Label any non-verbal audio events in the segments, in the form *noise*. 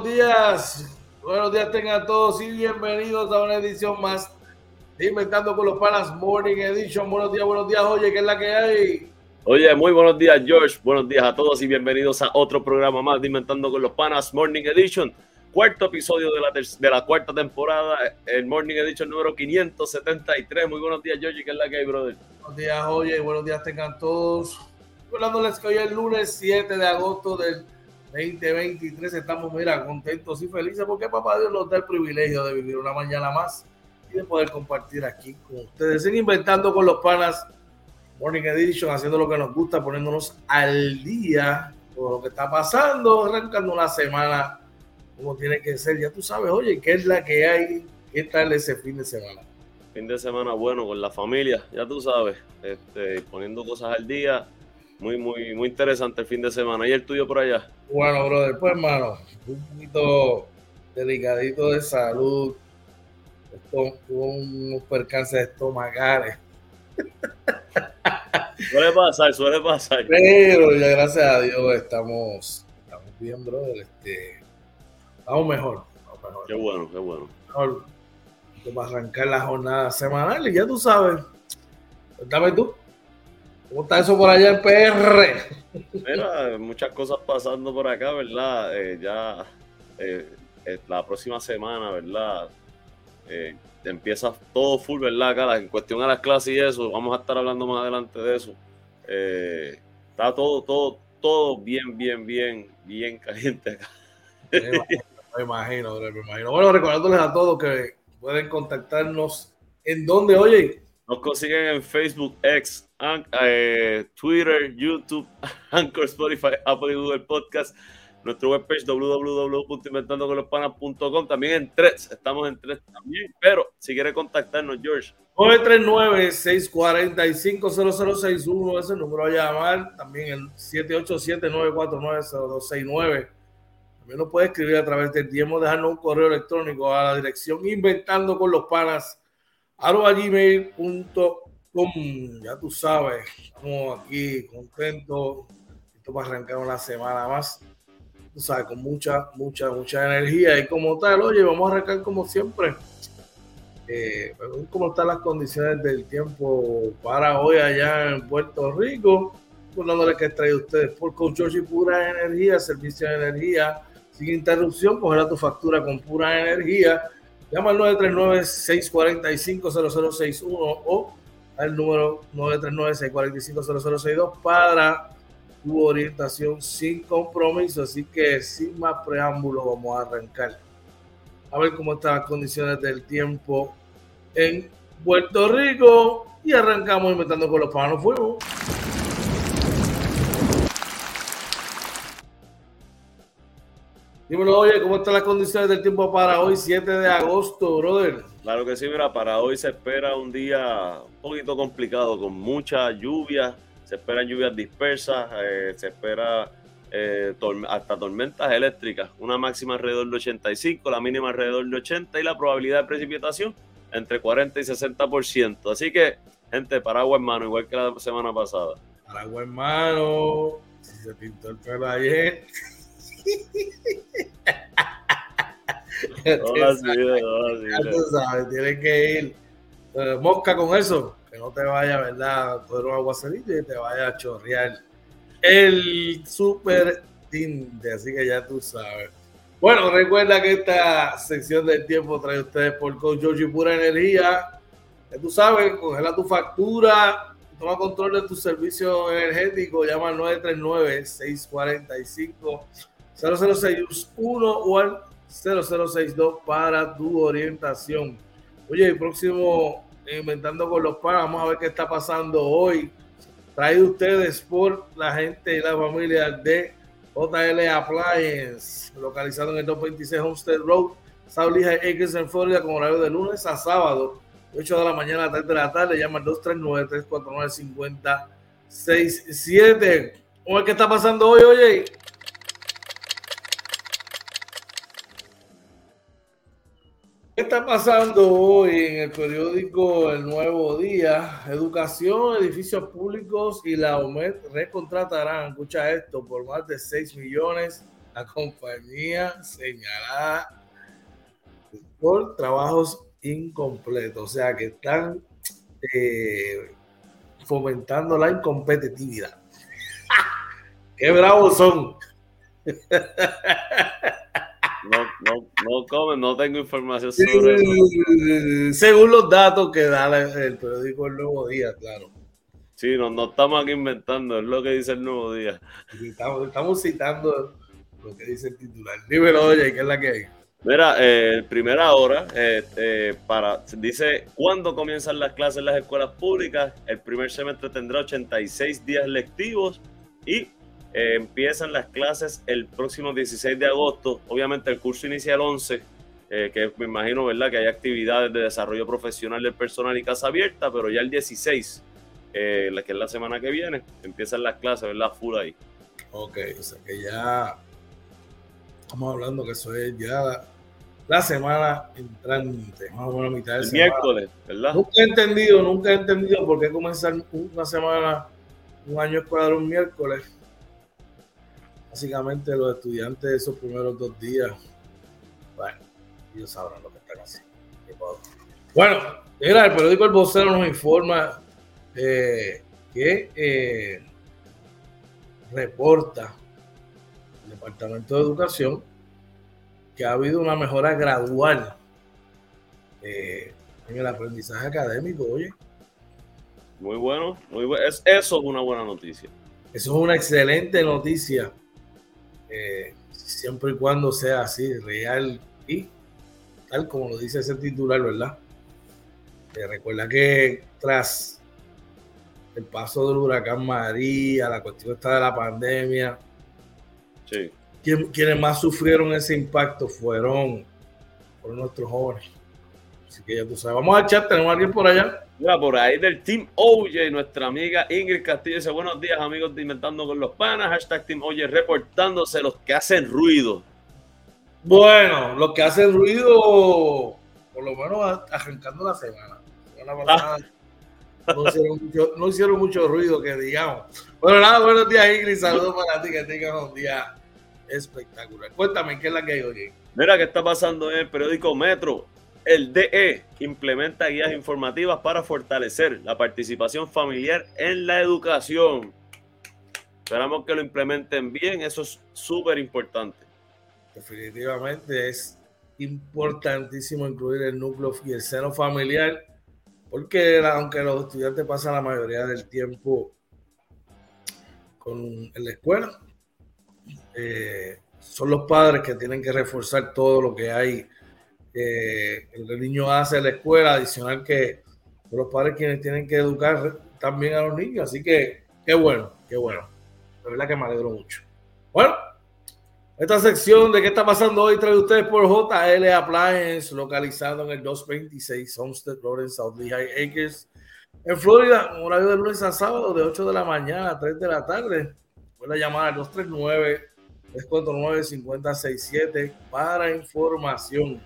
Buenos días, buenos días tengan todos y bienvenidos a una edición más de Inventando con los Panas Morning Edition. Buenos días, buenos días, oye, ¿qué es la que hay? Oye, muy buenos días, George. Buenos días a todos y bienvenidos a otro programa más de Inventando con los Panas Morning Edition. Cuarto episodio de la, de la cuarta temporada, el Morning Edition número 573. Muy buenos días, George. ¿Qué es la que hay, brother? Buenos días, oye, buenos días tengan todos. Hablándoles que hoy es el lunes 7 de agosto del 2023. Estamos, mira, contentos y felices porque papá Dios nos da el privilegio de vivir una mañana más y de poder compartir aquí con ustedes. Siguen inventando con los panas Morning Edition, haciendo lo que nos gusta, poniéndonos al día con lo que está pasando, arrancando una semana como tiene que ser. Ya tú sabes, oye, ¿qué es la que hay? ¿Qué tal ese fin de semana? Fin de semana bueno con la familia, ya tú sabes, este, poniendo cosas al día. Muy, muy, muy interesante el fin de semana. ¿Y el tuyo por allá? Bueno, brother, pues hermano, un poquito delicadito de salud. Tuvo unos percances estomacales Suele pasar, suele pasar. Pero ya gracias a Dios estamos, estamos bien, brother. Este, vamos mejor, mejor. Qué bueno, qué bueno. Mejor, a arrancar la jornada semanal y ya tú sabes. Cuéntame tú. ¿Cómo está eso por allá en PR? Mira, muchas cosas pasando por acá, ¿verdad? Eh, ya eh, eh, la próxima semana, ¿verdad? empieza todo full, ¿verdad? Acá, en cuestión a las clases y eso, vamos a estar hablando más adelante de eso. Eh, está todo, todo, todo bien, bien, bien, bien caliente acá. Me imagino, me imagino, Bueno, recordándoles a todos que pueden contactarnos en donde, oye. Nos consiguen en Facebook, X, eh, Twitter, YouTube, *laughs* Anchor, Spotify, Apple y Google Podcast. Nuestro webpage www.inventandoconlospanas.com, también en tres, estamos en tres también, pero si quiere contactarnos, George. 939-645-0061, ese número a llamar, también el 787-949-0269. También lo puede escribir a través del tiempo, dejarnos un correo electrónico a la dirección inventando con los panas Ya tú sabes, estamos aquí contentos. Esto va a arrancar una semana más tú sabes, con mucha, mucha, mucha energía. Y como tal, oye, vamos a arrancar como siempre. Eh, cómo están las condiciones del tiempo para hoy allá en Puerto Rico. Recordándole que traído ustedes por Coach y Pura Energía, servicio de energía sin interrupción. Cogerá tu factura con pura energía. Llama al 939-645-0061 o al número 939-645-0062 para tu orientación sin compromiso. Así que sin más preámbulo vamos a arrancar. A ver cómo están las condiciones del tiempo en Puerto Rico. Y arrancamos inventando con los panos fuego. Dímelo, oye, ¿cómo están las condiciones del tiempo para hoy, 7 de agosto, brother? Claro que sí, mira, para hoy se espera un día un poquito complicado, con mucha lluvia, se esperan lluvias dispersas, eh, se espera eh, hasta tormentas eléctricas, una máxima alrededor de 85, la mínima alrededor de 80 y la probabilidad de precipitación entre 40 y 60%. Así que, gente, paraguas en mano, igual que la semana pasada. Paraguas en mano, si se pintó el pelo ayer. No, así, no, así, Tienes que ir eh, mosca con eso que no te vaya, ¿verdad? Todo un aguacerito y te vaya a chorrear el super tinte, así que ya tú sabes. Bueno, recuerda que esta sección del tiempo trae ustedes por Coach George Pura Energía. Que tú sabes, congela tu factura, toma control de tu servicio energético, llama al 939-645-0061 o al 0062 para tu orientación. Oye, el próximo Inventando con los Panas. Vamos a ver qué está pasando hoy. Traído ustedes por la gente y la familia de JL Appliance, localizado en el 226 Homestead Road, South Acres en Florida, con horario de lunes a sábado, 8 de la mañana a 3 de la tarde. Llama al 239-349-5067. Vamos a ver qué está pasando hoy, oye. ¿Qué está pasando hoy en el periódico El Nuevo Día? Educación, edificios públicos y la OMED recontratarán, escucha esto, por más de 6 millones la compañía señalada por trabajos incompletos, o sea que están eh, fomentando la incompetitividad. *laughs* ¡Qué bravos son! *laughs* No, no, no comen, no tengo información sobre eso. Según los datos que da el periódico El Nuevo Día, claro. Sí, no, no estamos aquí inventando, es lo que dice el Nuevo Día. Estamos, estamos citando lo que dice el titular. Dímelo, oye, ¿qué es la que hay? Mira, eh, primera hora, eh, para, dice, ¿cuándo comienzan las clases en las escuelas públicas? El primer semestre tendrá 86 días lectivos y eh, empiezan las clases el próximo 16 de agosto. Obviamente el curso inicia el 11, eh, que me imagino, ¿verdad? Que hay actividades de desarrollo profesional del personal y casa abierta, pero ya el 16, eh, que es la semana que viene, empiezan las clases, ¿verdad? Full ahí. Ok, o sea que ya estamos hablando que eso es ya la semana entrante, más o menos mitad de el miércoles, ¿verdad? Nunca he entendido, nunca he entendido por qué comenzar una semana, un año escolar un miércoles básicamente los estudiantes de esos primeros dos días, bueno, ellos sabrán lo que están haciendo. Bueno, mira, el periódico El Vocero nos informa eh, que eh, reporta el Departamento de Educación que ha habido una mejora gradual eh, en el aprendizaje académico, oye. Muy bueno, muy bueno. eso es una buena noticia. Eso es una excelente noticia eh, siempre y cuando sea así, real y tal como lo dice ese titular, ¿verdad? Eh, recuerda que tras el paso del huracán María, la cuestión está de la pandemia, sí. quienes más sufrieron ese impacto fueron, fueron nuestros jóvenes. Así que ya tú sabes, vamos al chat, tenemos a alguien por allá. Mira, por ahí del Team Oye, nuestra amiga Ingrid Castillo dice, buenos días amigos de Inventando con los Panas, hashtag Team Oye, reportándose los que hacen ruido. Bueno, los que hacen ruido, por lo menos arrancando la semana. Ah. no, hicieron mucho, ruido, que digamos. Bueno, nada, buenos días Ingrid, saludos para ti, que tengas un día espectacular. Cuéntame, ¿qué es la que hay hoy? Mira, ¿qué está pasando en el periódico Metro? El DE implementa guías informativas para fortalecer la participación familiar en la educación. Esperamos que lo implementen bien, eso es súper importante. Definitivamente es importantísimo incluir el núcleo y el seno familiar, porque aunque los estudiantes pasan la mayoría del tiempo con, en la escuela, eh, son los padres que tienen que reforzar todo lo que hay que el niño hace en la escuela, adicional que los padres quienes tienen que educar también a los niños. Así que qué bueno, qué bueno. De verdad que me alegro mucho. Bueno, esta sección de qué está pasando hoy trae ustedes por JL Appliance, localizado en el 226 Homestead Road en South Lehigh Acres, en Florida, horario de lunes a sábado de 8 de la mañana a 3 de la tarde. Puede llamar al 239 349 5067 para información.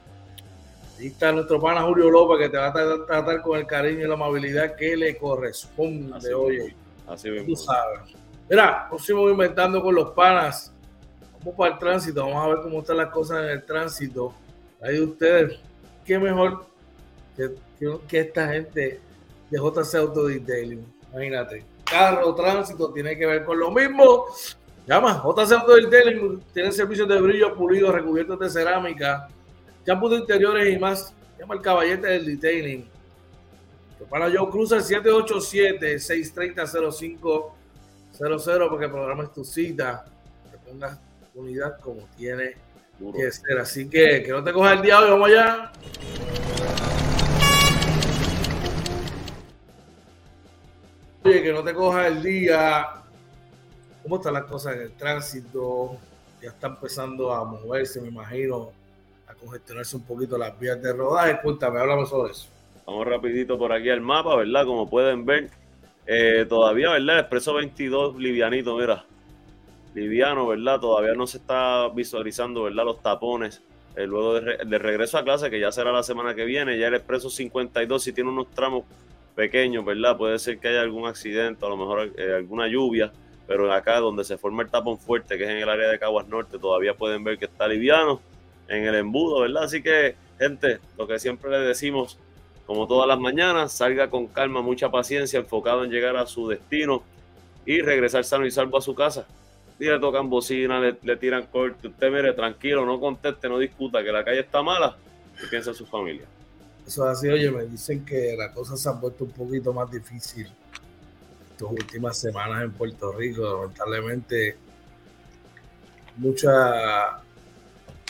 Ahí está nuestro pana Julio López que te va a tratar con el cariño y la amabilidad que le corresponde así hoy. Así mismo. Tú sabes. Mira, próximo inventando con los panas. Vamos para el tránsito, vamos a ver cómo están las cosas en el tránsito. Ahí ustedes, qué mejor que, que, esta gente de JC Auto Detailing. Imagínate, carro, tránsito, tiene que ver con lo mismo. Llama, JC Auto Detailing tiene servicios de brillo pulido, recubiertos de cerámica champú de interiores y más. Llama el caballete del detailing. Para cruza el 787-630-0500 porque el programa es tu cita. Que pongas unidad como tiene que ser. Así que que no te coja el día hoy, vamos allá. Oye, que no te coja el día. ¿Cómo están las cosas en el tránsito? Ya está empezando a moverse, me imagino congestionarse un poquito las vías de rodaje. Cuéntame, háblame sobre eso. Vamos rapidito por aquí al mapa, ¿verdad? Como pueden ver, eh, todavía, ¿verdad? El expreso 22 livianito, mira. Liviano, ¿verdad? Todavía no se está visualizando, ¿verdad? Los tapones. Eh, luego de, regreso a clase, que ya será la semana que viene, ya el expreso 52, si tiene unos tramos pequeños, ¿verdad? Puede ser que haya algún accidente, a lo mejor eh, alguna lluvia. pero acá donde se forma el tapón fuerte, que es en el área de Caguas Norte, todavía pueden ver que está liviano en el embudo, ¿verdad? Así que, gente, lo que siempre le decimos, como todas las mañanas, salga con calma, mucha paciencia, enfocado en llegar a su destino y regresar sano y salvo a su casa. Y le tocan bocina, le, tiran corte, usted mire, tranquilo, no conteste, no discuta, que la calle está mala y piensa en su familia. Eso es así, oye, me dicen que la cosa se ha puesto un poquito más difícil estas últimas semanas en Puerto Rico. Lamentablemente, mucha,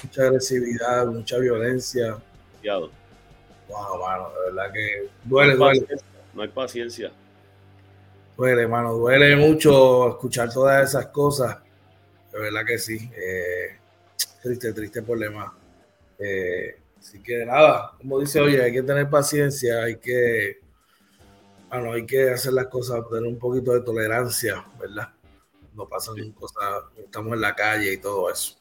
mucha agresividad, mucha violencia. Wow, mano, de verdad que duele, no duele. No hay paciencia. Duele, mano, duele mucho escuchar todas esas cosas. De verdad que sí. Eh, triste, triste problema. Eh, así que nada, como dice, oye, hay que tener paciencia, hay que, bueno, hay que hacer las cosas, tener un poquito de tolerancia, ¿verdad? No pasan cosas, estamos en la calle y todo eso.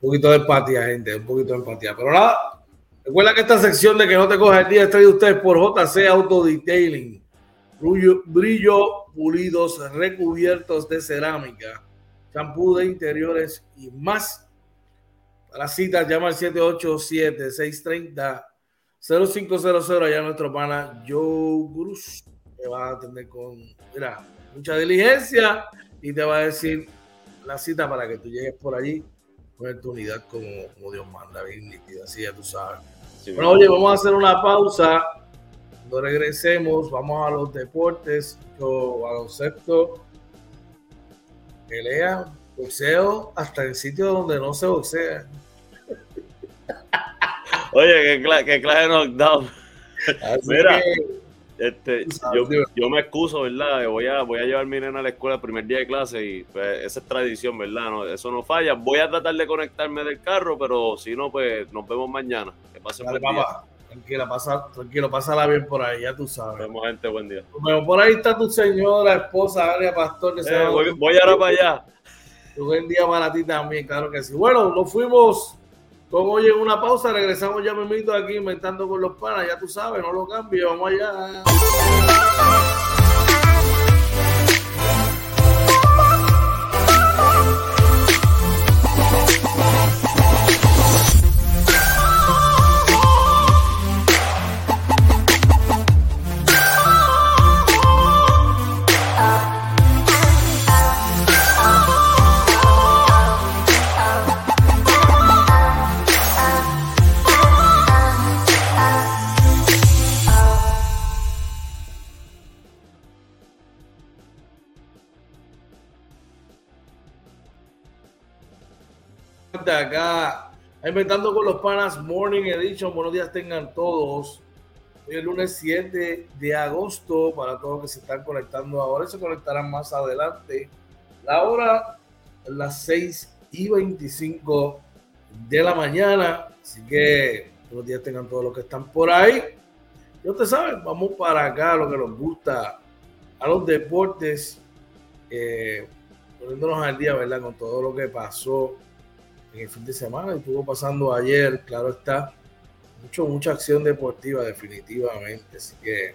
Poquito de empatía, gente, un poquito de empatía. Pero nada, Recuerda que esta sección de que no te coja el día es traída ustedes por JC Auto Detailing. Brillo, brillo pulidos recubiertos de cerámica, champú de interiores y más. Para citas, llama al 787-630-0500. Allá nuestro pana Joe Cruz te va a atender con mucha diligencia y te va a decir la cita para que tú llegues por allí con tu unidad como, como Dios manda, bien nítida, así ya tú sabes bueno, oye, vamos a hacer una pausa. Cuando regresemos, vamos a los deportes, o baloncesto, pelea, boxeo, hasta en sitios donde no se boxea. *laughs* Oye, qué, clase de knockdown. Mira, este, yo, yo, me excuso, ¿verdad? Voy a, voy a llevar a mi nena a la escuela el primer día de clase y pues, esa es tradición, ¿verdad? No, eso no falla. Voy a tratar de conectarme del carro, pero si no, pues nos vemos mañana. Que pasen Dale, papá. Tranquila, pasa, tranquilo, pásala bien por ahí, ya tú sabes. Nos vemos, gente, buen día. Bueno, por ahí está tu señora, esposa, Aria Pastor. Que eh, voy, voy ahora para allá. Buen día para ti también, claro que sí. Bueno, nos fuimos como oye, una pausa, regresamos ya me invito aquí inventando con los panas, ya tú sabes, no lo cambies, vamos allá. Acá, inventando con los panas Morning Edition. Buenos días tengan todos. Hoy el lunes 7 de agosto para todos que se están conectando ahora se conectarán más adelante. La hora las 6 y 25 de la mañana. Así que buenos días tengan todos los que están por ahí. Y ustedes saben, vamos para acá, lo que nos gusta, a los deportes, eh, poniéndonos al día, ¿verdad? Con todo lo que pasó en el fin de semana estuvo pasando ayer, claro está, mucho, mucha acción deportiva definitivamente, así que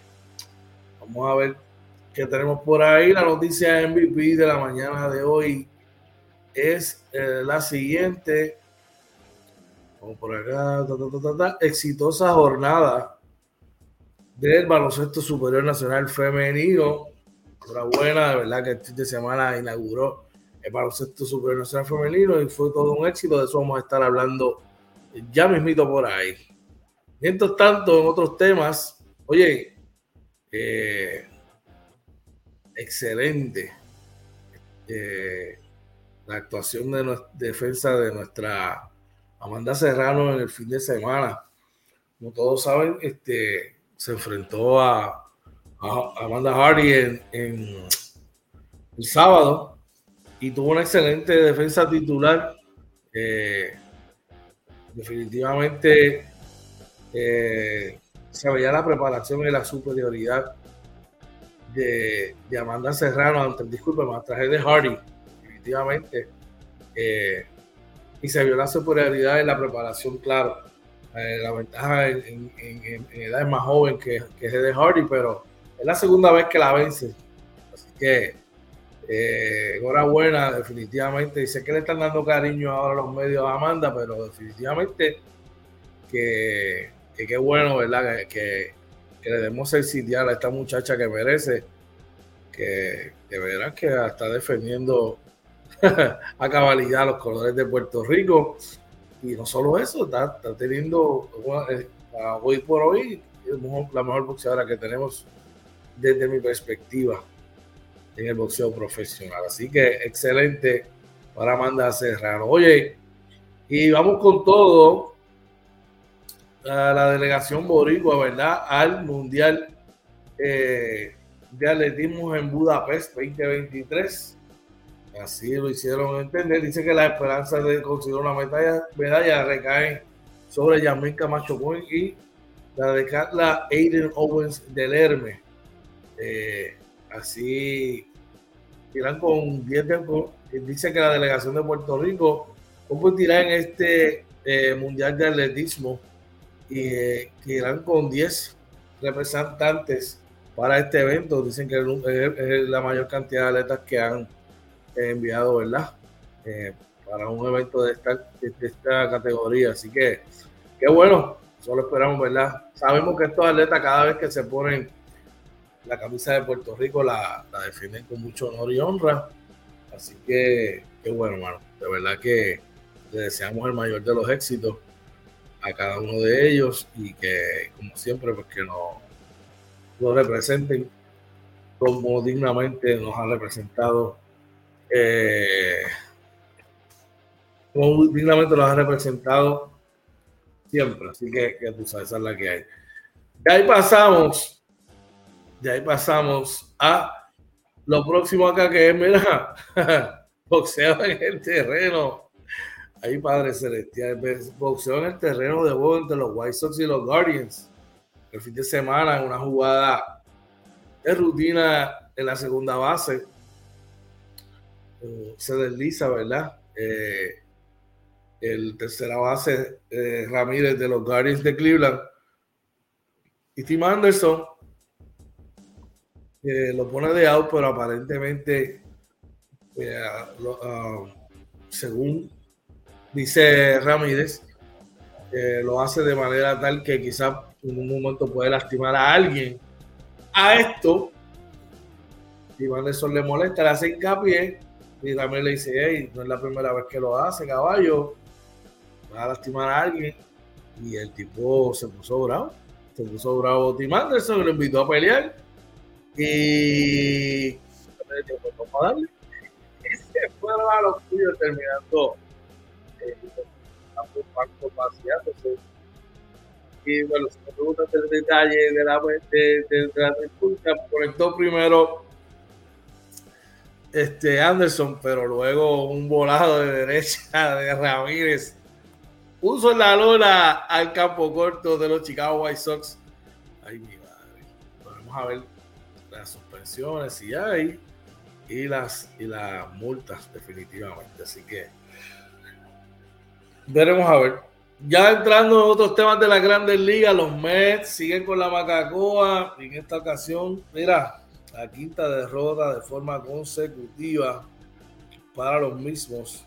vamos a ver qué tenemos por ahí. La noticia MVP de la mañana de hoy es eh, la siguiente. Vamos por acá, exitosa jornada del baloncesto superior nacional femenino. Enhorabuena, de verdad que el fin de semana inauguró el baloncesto nacional femenino y fue todo un éxito. De eso vamos a estar hablando ya mismito por ahí. Mientras tanto, en otros temas, oye, eh, excelente eh, la actuación de nuestra defensa de nuestra Amanda Serrano en el fin de semana. Como todos saben, este, se enfrentó a, Amanda Hardy en el sábado y tuvo una excelente defensa titular. Eh, definitivamente eh, se veía la preparación y la superioridad de, Amanda Serrano ante disculpe más traje de Hardy, definitivamente. Eh, y se vio la superioridad en la preparación, claro. la ventaja en, en, edades más joven que, que es de Hardy, pero es la segunda vez que la vence. Así que Eh, enhorabuena, definitivamente. Dice que le están dando cariño ahora los medios a Amanda, pero definitivamente que qué bueno, ¿verdad? Que, que, le demos el sitial a esta muchacha que merece, que de verdad que está defendiendo *laughs* a cabalidad los colores de Puerto Rico. Y no solo eso, está, teniendo, eh, hoy por hoy, la mejor boxeadora que tenemos desde mi perspectiva en el boxeo profesional. Así que excelente para Amanda Serrano. Oye, y vamos con todo a la delegación boricua, ¿verdad? Al Mundial eh, de Atletismo en Budapest 2023. Así lo hicieron entender. Dice que la esperanza de conseguir una medalla, medalla recae sobre Yamil Camacho y la de Carla Aiden Owens del Hermes. Eh, así irán con 10 dice que la delegación de Puerto Rico competirá en este eh, mundial de atletismo y eh, irán con 10 representantes para este evento. Dicen que es, la mayor cantidad de atletas que han enviado, ¿verdad? para un evento de esta, de esta categoría. Así que, qué bueno, solo esperamos, ¿verdad? Sabemos que estos atletas cada vez que se ponen la camisa de Puerto Rico la, la defienden con mucho honor y honra. Así que, qué bueno, hermano. De verdad que le deseamos el mayor de los éxitos a cada uno de ellos y que, como siempre, pues que nos representen como dignamente nos han representado. Eh, como dignamente nos han representado siempre. Así que, tú sabes, esa es la que hay. Y ahí pasamos de ahí pasamos a lo próximo acá que es, mira, *laughs* boxeo en el terreno. Ahí, Padre Celestial, boxeo en el terreno de juego entre los White Sox y los Guardians. El fin de semana, en una jugada de rutina en la segunda base, eh, se desliza, ¿verdad? Eh, el tercera base, eh, Ramírez de los Guardians de Cleveland. Y Tim Anderson lo pone de out, pero aparentemente, eh, ah, según dice Ramírez, eh, lo hace de manera tal que quizás en un momento puede lastimar a alguien. A esto, Iván Nelson le molesta, le hace hincapié y Ramírez le dice, hey, no es la primera vez que lo hace, caballo, va a lastimar a alguien. Y el tipo se puso bravo, se puso bravo Tim Anderson, lo invitó a pelear y se fueron a los tuyos terminando eh, y bueno, si me preguntas el detalle de la de, de, la conectó primero este Anderson, pero luego un volado de derecha de Ramírez puso la lona al campo corto de los Chicago White Sox. Ay, mi madre. Vamos a ver las suspensiones si hay y las, y las multas definitivamente. Así que veremos a ver. Ya entrando en otros temas de las grandes ligas, los Mets siguen con la Macacoa. En esta ocasión, mira, la quinta derrota de forma consecutiva para los mismos.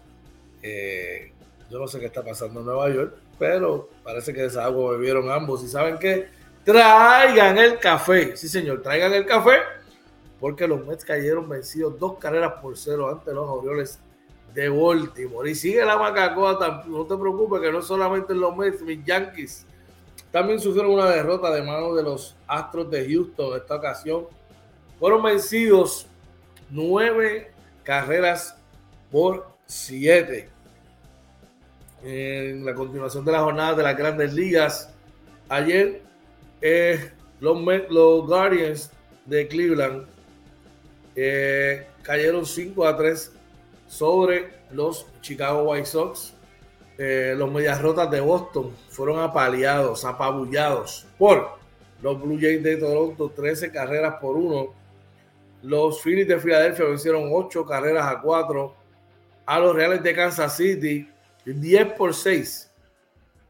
Eh, yo no sé qué está pasando en Nueva York, pero parece que agua bebieron ambos. ¿Y saben qué? Traigan el café. Sí, señor, traigan el café. Porque los Mets cayeron vencidos dos carreras por cero ante los Orioles de Baltimore. Y sigue la macacoa. No te preocupes que no solamente los Mets, mis Yankees también sufrieron una derrota de mano de los Astros de Houston. En esta ocasión fueron vencidos nueve carreras por siete. En la continuación de la jornada de las grandes ligas, ayer eh, los, los Guardians de Cleveland eh, cayeron 5 a 3 sobre los Chicago White Sox. Eh, los Medias Rotas de Boston fueron apaleados, apabullados por los Blue Jays de Toronto, 13 carreras por 1. Los Phillies de Filadelfia vencieron 8 carreras a 4 a los Reales de Kansas City, 10 por 6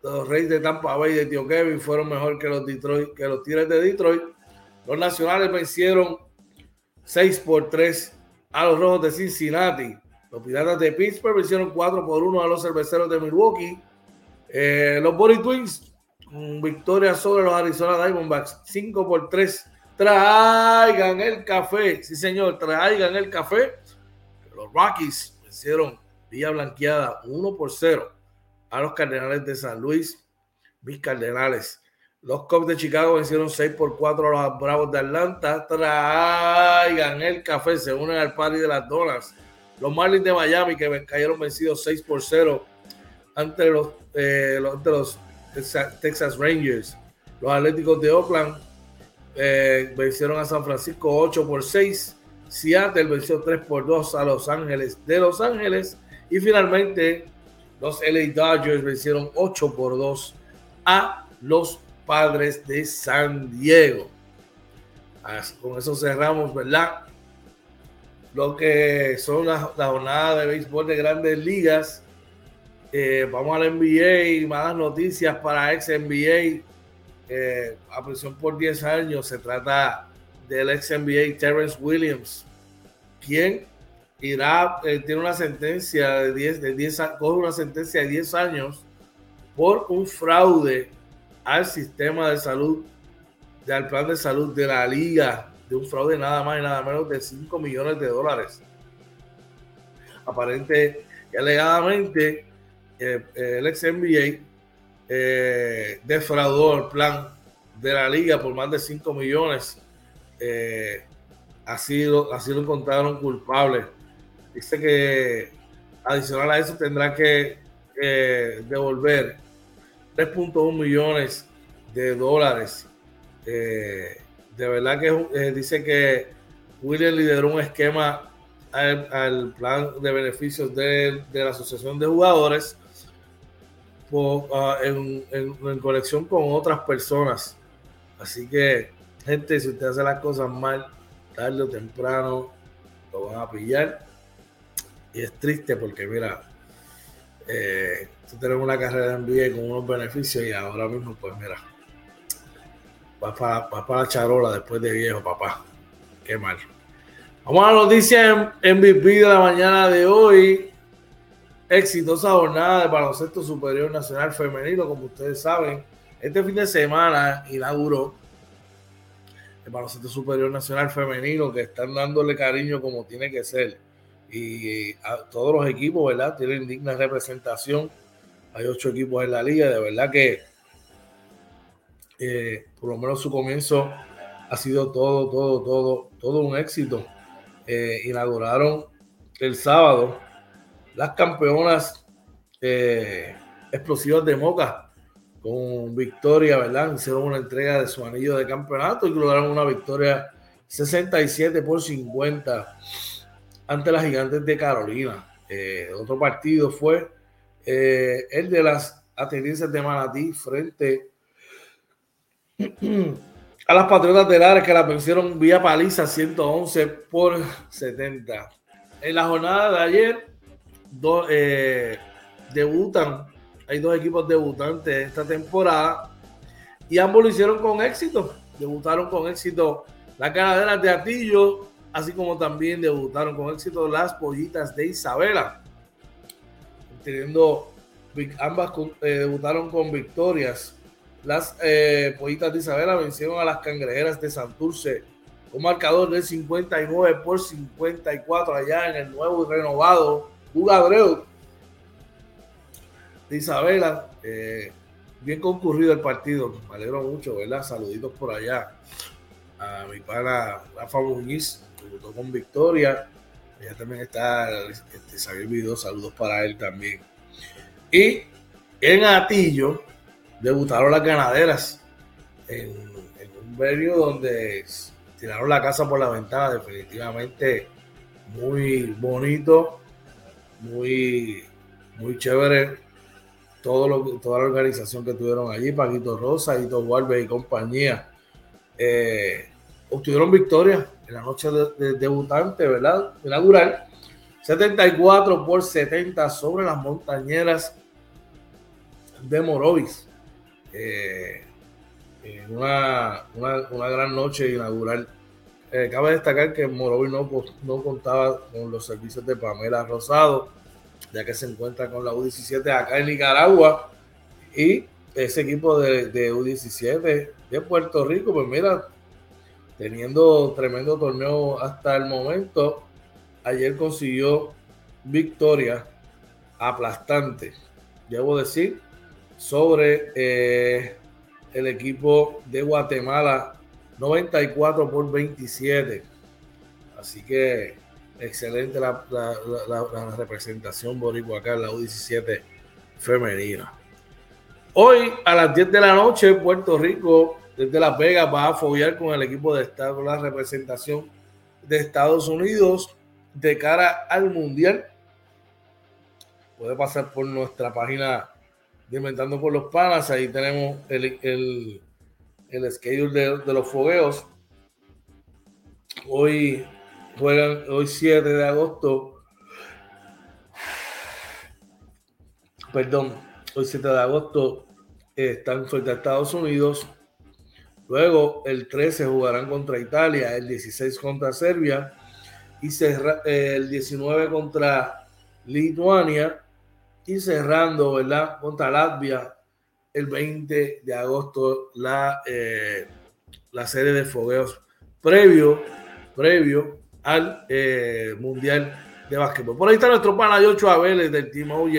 los Reyes de Tampa Bay de Tío Kevin fueron mejor que los Detroit, que los Tigres de Detroit. Los Nacionales vencieron 6 por 3 a los Rojos de Cincinnati. Los Piratas de Pittsburgh vencieron 4 por 1 a los Cerveceros de Milwaukee. Eh, los Body Twins, victoria sobre los Arizona Diamondbacks, 5 por 3. Traigan el café, sí señor, traigan el café. Los Rockies vencieron vía blanqueada 1 por 0 a los Cardenales de San Luis. Mis Cardenales. Los Cubs de Chicago vencieron 6 por 4 a los Bravos de Atlanta. Traigan el café, se unen al party de las donas. Los Marlins de Miami que cayeron vencidos 6 por 0 ante los, eh, los, Texas Rangers. Los Atléticos de Oakland eh, vencieron a San Francisco 8 por 6. Seattle venció 3 por 2 a Los Ángeles de Los Ángeles. Y finalmente los LA Dodgers vencieron 8 por 2 a los Padres de San Diego. con eso cerramos, ¿verdad? Lo que son las la jornadas de béisbol de grandes ligas. Eh, vamos a la NBA, más noticias para ex NBA. Eh, a prisión por 10 años se trata del ex NBA Terrence Williams, quien irá, eh, tiene una sentencia de 10, de 10, coge una sentencia de 10 años por un fraude al sistema de salud, al plan de salud de la liga, de un fraude nada más y nada menos de 5 millones de dólares. Aparente y alegadamente, eh, el ex NBA eh, defraudó el plan de la liga por más de 5 millones. Eh, así, lo, así lo encontraron culpable. Dice que adicional a eso tendrá que devolver 3.1 millones de dólares. Eh, de verdad que eh, dice que William lideró un esquema al, plan de beneficios de, la Asociación de Jugadores ah, en, en, conexión con otras personas. Así que, gente, si usted hace las cosas mal, tarde o temprano lo van a pillar. Y es triste porque, mira, eh, tú tienes una carrera en NBA con unos beneficios y ahora mismo, pues mira, vas para, para la charola después de viejo, papá. Qué mal. Vamos a la noticia MVP de la mañana de hoy. Exitosa jornada de baloncesto superior nacional femenino, como ustedes saben. Este fin de semana inauguró el baloncesto superior nacional femenino que están dándole cariño como tiene que ser y a todos los equipos, ¿verdad? Tienen digna representación. Hay ocho equipos en la liga, de verdad que eh, por lo menos su comienzo ha sido todo, todo, todo, todo un éxito. Eh, inauguraron el sábado las campeonas eh, explosivas de Moca con victoria, ¿verdad? Hicieron una entrega de su anillo de campeonato y lograron una victoria 67 por 50 ante las gigantes de Carolina. Eh, otro partido fue eh, el de las atenienses de Manatí frente *clears throat* a las Patriotas de Lara que la vencieron vía paliza 111 por 70. En la jornada de ayer eh, debutan, hay dos equipos debutantes esta temporada y ambos lo hicieron con éxito. Debutaron con éxito las ganaderas de Atillo así como también debutaron con éxito las pollitas de Isabela, teniendo ambas eh, debutaron con victorias. Las eh, pollitas de Isabela vencieron a las cangrejeras de Santurce un marcador de 59 por 54 allá en el nuevo y renovado Jugadreu de Isabela. Eh, bien concurrido el partido, me alegro mucho, ¿verdad? Saluditos por allá a mi pana Rafa Muñiz, debutó con victoria. Ella también está, este, Xavier saludos para él también. Y en Atillo debutaron las ganaderas en, un venue donde tiraron la casa por la ventana, definitivamente muy bonito, muy, muy chévere. Todo lo, toda la organización que tuvieron allí, Paquito Rosa, Ito Walves y compañía, eh, obtuvieron victoria en la noche de, debutante, ¿verdad? Inaugural. 74 por 70 sobre las montañeras de Morovis. Eh, una, una, gran noche inaugural eh, cabe destacar que Morovi no, no contaba con los servicios de Pamela Rosado, ya que se encuentra con la U17 acá en Nicaragua. Y ese equipo de, de U17 de Puerto Rico, pues mira, teniendo tremendo torneo hasta el momento, ayer consiguió victoria aplastante, debo decir, sobre eh, el equipo de Guatemala, 94 por 27. Así que excelente la, representación boricua acá en la U17 femenina. Hoy a las 10 de la noche, Puerto Rico, desde Las Vegas, va a follar con el equipo de Estado, la representación de Estados Unidos de cara al Mundial. Puede pasar por nuestra página de Inventando por los Panas. Ahí tenemos el, el, el schedule de, los fogueos. Hoy juegan, hoy 7 de agosto. Perdón, hoy 7 de agosto están frente a Estados Unidos. Luego el 13 jugarán contra Italia, el 16 contra Serbia y el 19 contra Lituania y cerrando, ¿verdad? Contra Latvia el 20 de agosto la, eh, la serie de fogueos previo, previo al eh, Mundial de Básquetbol. Por ahí está nuestro pana Yocho Abeles del Team OJ,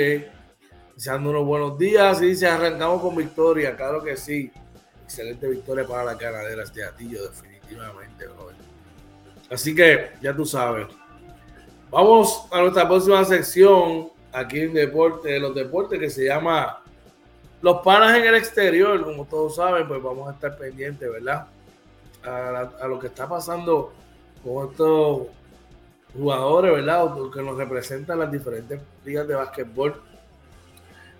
deseando unos buenos días y dice, arrancamos con victoria, claro que sí. Excelente victoria para las ganaderas de Atillo, definitivamente, Así que ya tú sabes. Vamos a nuestra próxima sección aquí en Deporte, los deportes que se llama Los Panas en el Exterior. Como todos saben, pues vamos a estar pendientes, ¿verdad? A, lo que está pasando con estos jugadores, ¿verdad? Que nos representan las diferentes ligas de básquetbol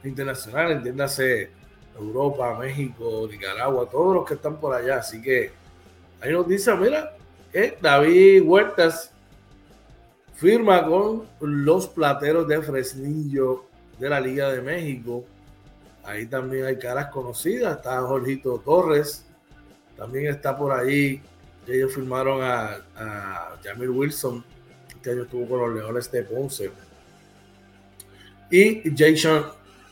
internacional, entiéndase Europa, México, Nicaragua, todos los que están por allá. Así que ahí nos dice, mira, eh, David Huertas firma con los plateros de Fresnillo de la Liga de México. Ahí también hay caras conocidas. Está Jorgito Torres. También está por ahí. Ellos firmaron a, a Jamil Wilson. Este año estuvo con los Leones de Ponce. Y Jason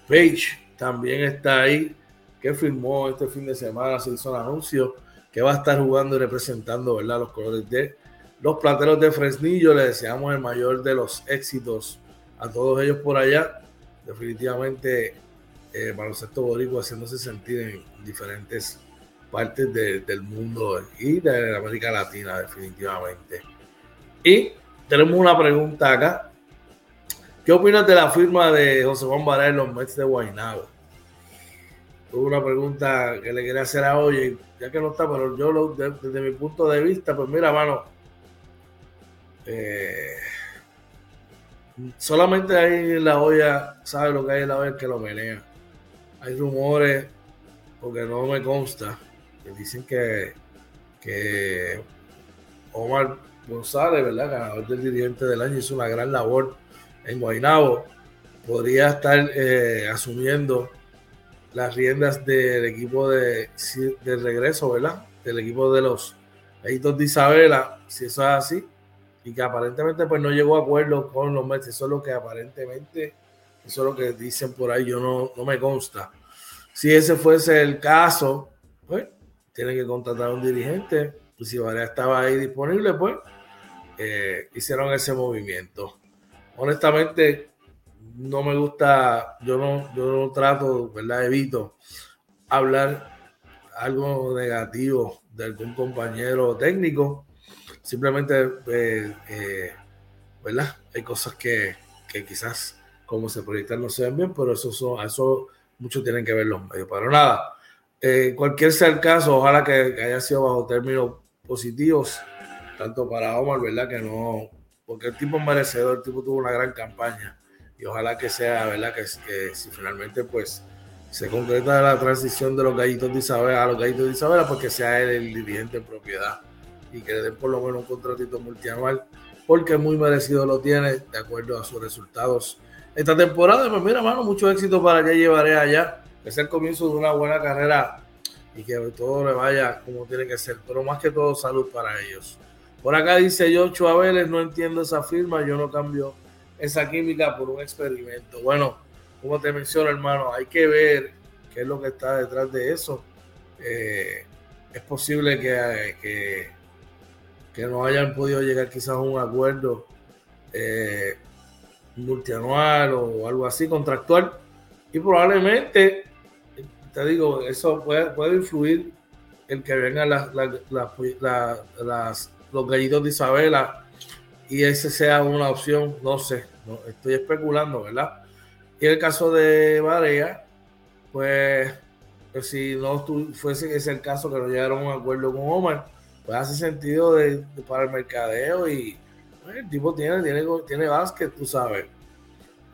Page también está ahí. Que firmó este fin de semana. Se hizo el anuncio que va a estar jugando y representando ¿verdad? los colores de los plateros de Fresnillo. Le deseamos el mayor de los éxitos a todos ellos por allá. Definitivamente, eh, baloncesto boricua haciéndose sentir en diferentes partes del mundo y de América Latina, definitivamente. Y tenemos una pregunta acá. ¿Qué opinas de la firma de José Juan Varela en los Mets de Guaynabo? Tuve una pregunta que le quería hacer a hoy, ya que no está, pero yo desde mi punto de vista, pues mira, mano, eh, solamente ahí en la olla, sabe lo que hay en la olla que lo menea. Hay rumores, porque no me consta, que dicen que, que Omar González, ¿verdad? Ganador del dirigente del año, hizo una gran labor en Guaynabo. Podría estar eh, asumiendo las riendas del equipo de, de regreso, ¿verdad? Del equipo de los Editos de Isabela, si eso es así y que aparentemente pues no llegó a acuerdo con los Mets. Eso es lo que aparentemente, eso es lo que dicen por ahí, yo no, no me consta. Si ese fuese el caso, pues tiene que contratar a un dirigente y si Varea estaba ahí disponible, pues eh, hicieron ese movimiento. Honestamente, no me gusta, yo no, yo no trato, ¿verdad? Evito hablar algo negativo de algún compañero técnico simplemente, eh, eh, ¿verdad? Hay cosas que, quizás como se proyectan no se ven bien, pero eso, son, eso muchos tienen que ver los medios. Pero nada, eh, cualquier sea el caso, ojalá que, haya sido bajo términos positivos, tanto para Omar, ¿verdad? Que no, porque el tipo es merecedor, el tipo tuvo una gran campaña y ojalá que sea, ¿verdad? Que, que si finalmente pues se concreta la transición de los gallitos de Isabela a los gallitos de Isabela, pues que sea él el dirigente en propiedad y que le den por lo menos un contratito multianual, porque muy merecido lo tiene, de acuerdo a sus resultados esta temporada. Pues mira, mano, mucho éxito para que llevaré allá, que es el comienzo de una buena carrera y que todo le vaya como tiene que ser, pero más que todo salud para ellos. Por acá dice Yocho Vélez, no entiendo esa firma, yo no cambio esa química por un experimento. Bueno, como te menciono, hermano, hay que ver qué es lo que está detrás de eso. Eh, es posible que, que, no hayan podido llegar quizás a un acuerdo eh, multianual o algo así, contractual, y probablemente, te digo, eso puede, puede influir el que vengan las, los gallitos de Isabela y ese sea una opción, no sé, estoy especulando, ¿verdad? Y el caso de Barea, pues, pues si no fuese ese el caso que no llegaron a un acuerdo con Omar, pues hace sentido de, para el mercadeo y pues, el tipo tiene, tiene, tiene básquet, tú sabes.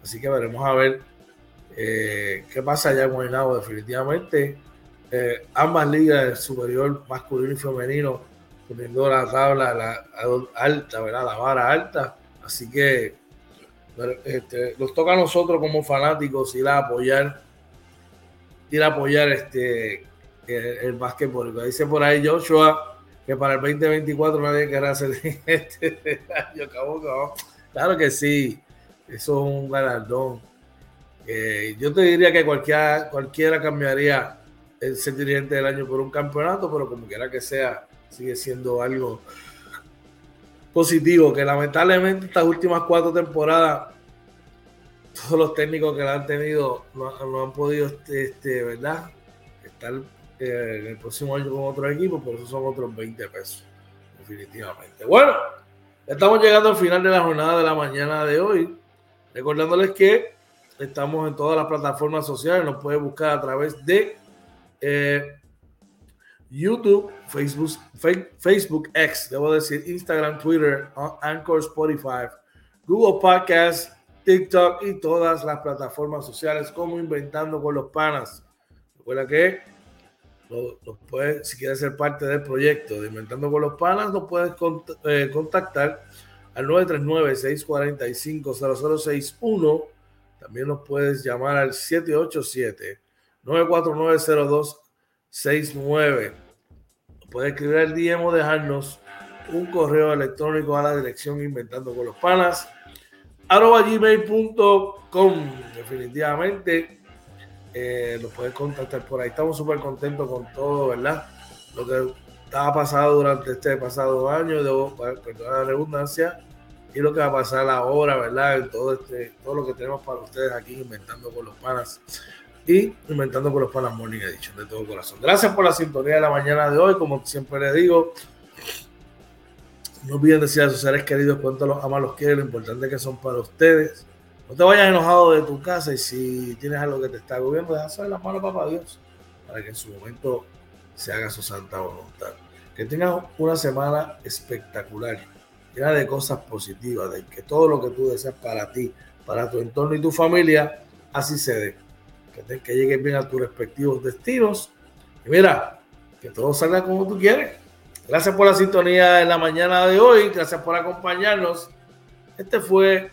Así que veremos a ver eh, qué pasa allá con el Definitivamente, eh, ambas ligas, el superior masculino y femenino, poniendo la tabla la, alta, ¿verdad? La vara alta. Así que este, nos toca a nosotros como fanáticos ir a apoyar, ir a apoyar este, el, el básquetbol. Dice por ahí Joshua que para el 2024 nadie querrá hacer *laughs* este año. Claro que sí, eso es un galardón. Eh, yo te diría que cualquiera, cualquiera cambiaría el ser dirigente del año por un campeonato, pero como quiera que sea, sigue siendo algo positivo, que lamentablemente estas últimas cuatro temporadas, todos los técnicos que la han tenido no, han podido, este, este, ¿verdad? Estar eh, en el próximo año con otro equipo, por eso son otros 20 pesos, definitivamente. Bueno, estamos llegando al final de la jornada de la mañana de hoy, recordándoles que estamos en todas las plataformas sociales, nos puede buscar a través de eh, YouTube, Facebook, Facebook X, debo decir, Instagram, Twitter, Anchor, Spotify, Google Podcasts, TikTok y todas las plataformas sociales como Inventando con los Panas. Recuerda que si quieres ser parte del proyecto de Inventando con los Panas, nos puedes eh, contactar al 939-645-0061. También nos puedes llamar al 787 9490269 puede escribir el DM o dejarnos un correo electrónico a la dirección inventando con los panas arroba gmail.com definitivamente eh, nos puedes contactar por ahí. Estamos súper contentos con todo verdad lo que estaba pasado durante este pasado año debo perdonar la redundancia y lo que va a pasar ahora verdad en todo este todo lo que tenemos para ustedes aquí inventando con los panas y Inventando con los Panas Morning Edition de todo corazón. Gracias por la sintonía de la mañana de hoy. Como siempre les digo, no olviden decir a sus seres queridos cuánto los ama, los quiere, lo importante que son para ustedes. No te vayas enojado de tu casa y si tienes algo que te está agobiando, deja saber las manos, papá Dios, para que en su momento se haga su santa voluntad. Que tengas una semana espectacular, llena de cosas positivas, de que todo lo que tú deseas para ti, para tu entorno y tu familia, así se dé que, que llegues bien a tus respectivos destinos. Y mira, que todo salga como tú quieres. Gracias por la sintonía en la mañana de hoy. Gracias por acompañarnos. Este fue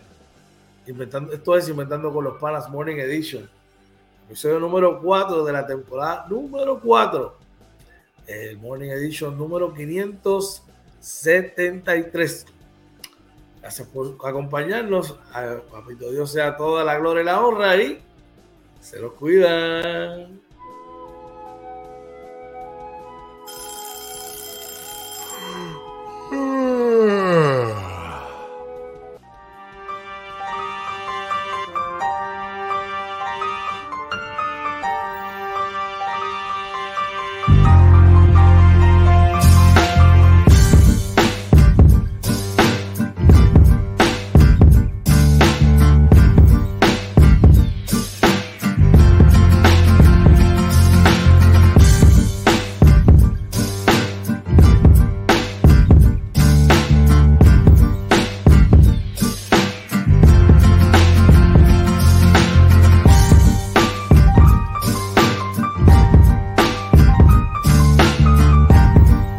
Inventando, esto es Inventando con los Panas Morning Edition. Episodio número 4 de la temporada número 4. El Morning Edition número 573. Gracias por acompañarnos. A Papito Dios sea toda la gloria y la honra y se lo cuidan.